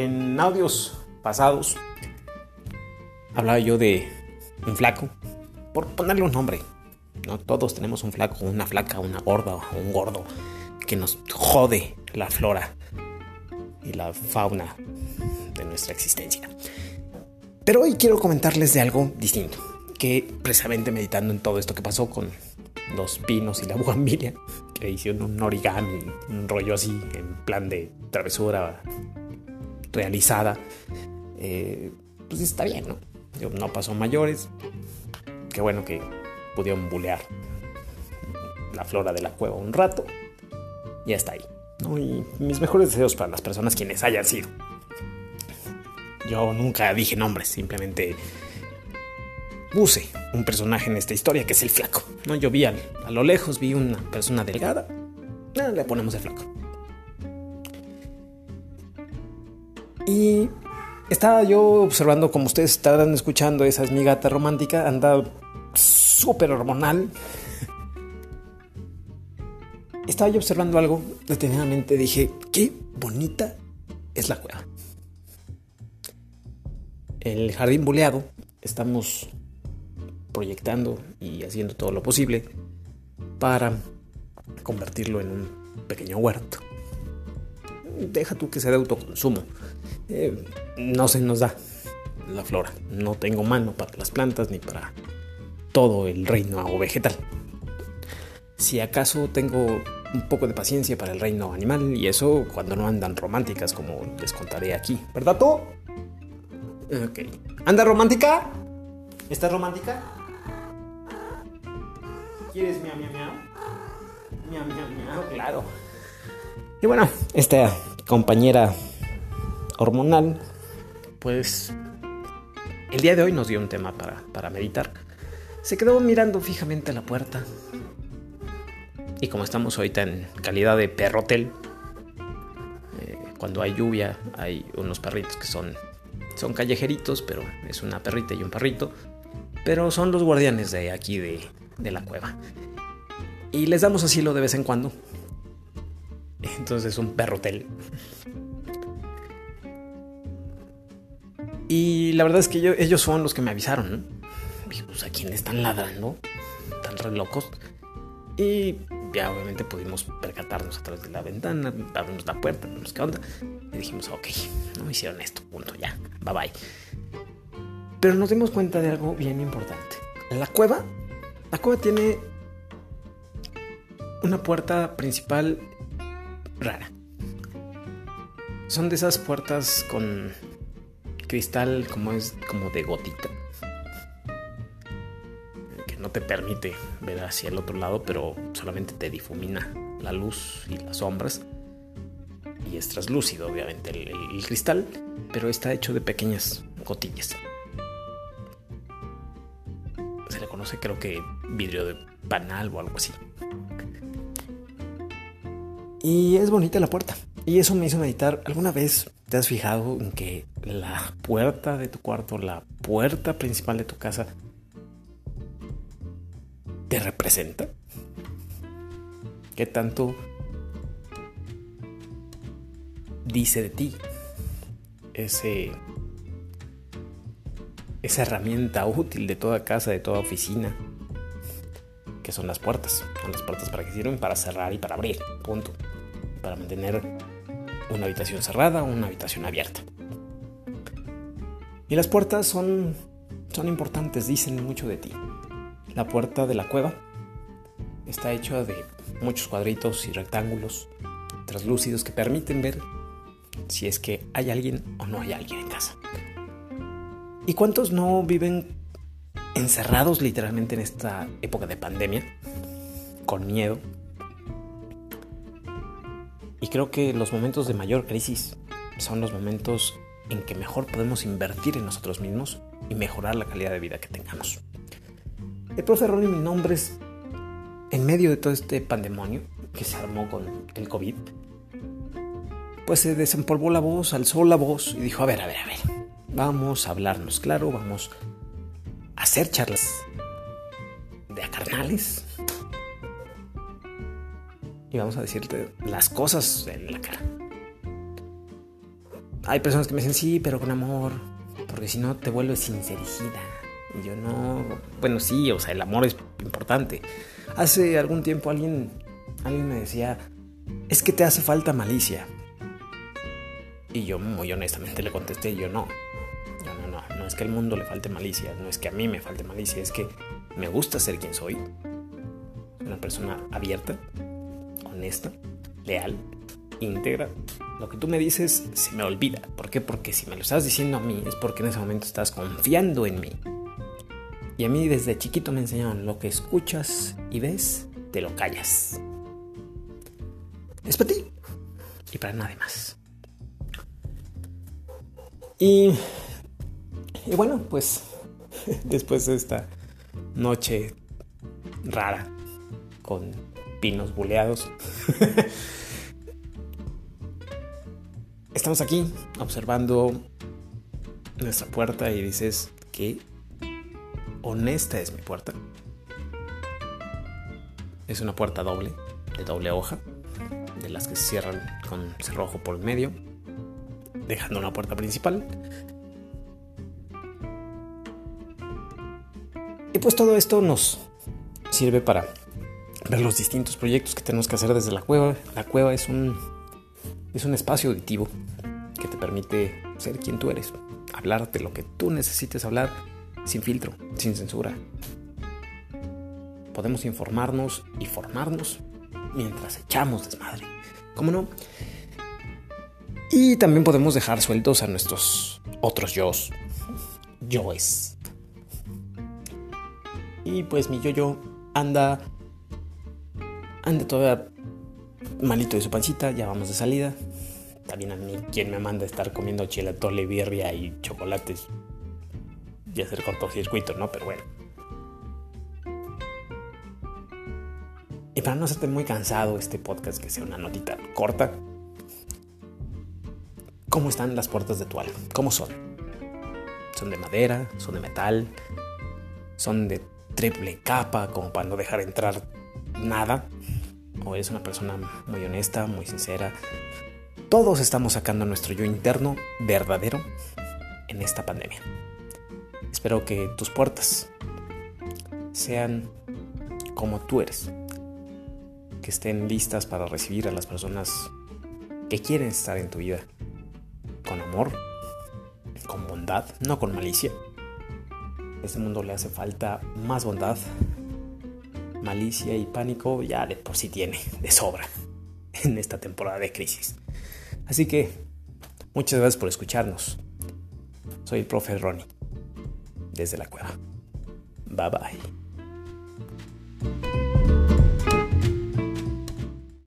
En audios pasados hablaba yo de un flaco, por ponerle un nombre. No todos tenemos un flaco, una flaca, una gorda o un gordo que nos jode la flora y la fauna de nuestra existencia. Pero hoy quiero comentarles de algo distinto, que precisamente meditando en todo esto que pasó con los pinos y la bugambilia, que hicieron un origami, un rollo así, en plan de travesura realizada, eh, pues está bien, ¿no? No pasó mayores, qué bueno que pudieron bulear la flora de la cueva un rato, y hasta ahí. Y mis mejores deseos para las personas quienes hayan sido. Yo nunca dije nombres, simplemente puse un personaje en esta historia que es el flaco. ¿no? Yo vi a lo lejos, vi una persona delgada, ah, le ponemos el flaco. Y estaba yo observando, como ustedes estarán escuchando, esa es mi gata romántica, anda súper hormonal. Estaba yo observando algo, detenidamente dije, qué bonita es la cueva. El jardín boleado, estamos proyectando y haciendo todo lo posible para convertirlo en un pequeño huerto. Deja tú que sea de autoconsumo. Eh, no se nos da la flora. No tengo mano para las plantas ni para todo el reino vegetal. Si acaso tengo un poco de paciencia para el reino animal y eso cuando no andan románticas como les contaré aquí. ¿Verdad tú? Ok. ¿Anda romántica? ¿Estás romántica? ¿Quieres miau miau miau? Miau miau miau, claro. Y bueno, esta compañera hormonal, pues el día de hoy nos dio un tema para, para meditar. Se quedó mirando fijamente a la puerta. Y como estamos ahorita en calidad de perrotel, eh, cuando hay lluvia hay unos perritos que son, son callejeritos, pero es una perrita y un perrito. Pero son los guardianes de aquí de, de la cueva. Y les damos asilo de vez en cuando. Entonces un perrotel. Y la verdad es que ellos son los que me avisaron, ¿no? Dije, pues a quién están ladrando, están re locos. Y ya obviamente pudimos percatarnos a través de la ventana, abrimos la puerta. Y dijimos, ok, no hicieron esto, punto, ya, bye bye. Pero nos dimos cuenta de algo bien importante. La cueva la cueva tiene una puerta principal rara. Son de esas puertas con cristal como es como de gotita. Que no te permite ver hacia el otro lado, pero solamente te difumina la luz y las sombras. Y es traslúcido, obviamente, el, el cristal, pero está hecho de pequeñas gotillas. no sé, creo que vidrio de panal o algo así. Y es bonita la puerta. Y eso me hizo meditar. ¿Alguna vez te has fijado en que la puerta de tu cuarto, la puerta principal de tu casa, te representa? ¿Qué tanto dice de ti ese esa herramienta útil de toda casa, de toda oficina, que son las puertas. Son las puertas para que sirven para cerrar y para abrir, punto. Para mantener una habitación cerrada o una habitación abierta. Y las puertas son, son importantes, dicen mucho de ti. La puerta de la cueva está hecha de muchos cuadritos y rectángulos translúcidos que permiten ver si es que hay alguien o no hay alguien en casa. ¿Y cuántos no viven encerrados literalmente en esta época de pandemia? Con miedo. Y creo que los momentos de mayor crisis son los momentos en que mejor podemos invertir en nosotros mismos y mejorar la calidad de vida que tengamos. El profe Ronnie mi nombre es en medio de todo este pandemonio que se armó con el COVID, pues se desempolvó la voz, alzó la voz y dijo, a ver, a ver, a ver, Vamos a hablarnos claro, vamos a hacer charlas de acarnales. Y vamos a decirte las cosas en la cara. hay personas que me dicen, sí, pero con amor, porque si no te vuelves sincericida. Y yo no, bueno, sí, o sea, el amor es importante. Hace algún tiempo alguien, alguien me decía, es que te hace falta malicia. Y yo muy honestamente le contesté, yo no. No, no, no, no es que al mundo le falte malicia, no es que a mí me falte malicia, es que me gusta ser quien soy. Una persona abierta, honesta, leal, íntegra. Lo que tú me dices se me olvida. ¿Por qué? Porque si me lo estás diciendo a mí es porque en ese momento estás confiando en mí. Y a mí desde chiquito me enseñaron lo que escuchas y ves, te lo callas. Es para ti y para nadie más. Y, y bueno, pues después de esta noche rara con pinos buleados, estamos aquí observando nuestra puerta y dices que honesta es mi puerta. Es una puerta doble, de doble hoja, de las que se cierran con cerrojo por el medio dejando una puerta principal. Y pues todo esto nos sirve para ver los distintos proyectos que tenemos que hacer desde la cueva. La cueva es un, es un espacio auditivo que te permite ser quien tú eres, hablar de lo que tú necesites hablar sin filtro, sin censura. Podemos informarnos y formarnos mientras echamos desmadre. ¿Cómo no? Y también podemos dejar sueltos a nuestros otros yo's. Yoes. Y pues mi yo-yo anda. Anda todavía malito de su pancita, ya vamos de salida. También a mí, quien me manda a estar comiendo chilatole, birria y chocolates y hacer cortocircuito, ¿no? Pero bueno. Y para no hacerte muy cansado este podcast, que sea una notita corta, ¿Cómo están las puertas de tu alma? ¿Cómo son? ¿Son de madera? ¿Son de metal? ¿Son de triple capa como para no dejar entrar nada? ¿O eres una persona muy honesta, muy sincera? Todos estamos sacando nuestro yo interno verdadero en esta pandemia. Espero que tus puertas sean como tú eres, que estén listas para recibir a las personas que quieren estar en tu vida con amor, con bondad, no con malicia. Este mundo le hace falta más bondad. Malicia y pánico ya de por sí tiene, de sobra, en esta temporada de crisis. Así que, muchas gracias por escucharnos. Soy el profe Ronnie, desde la cueva. Bye bye.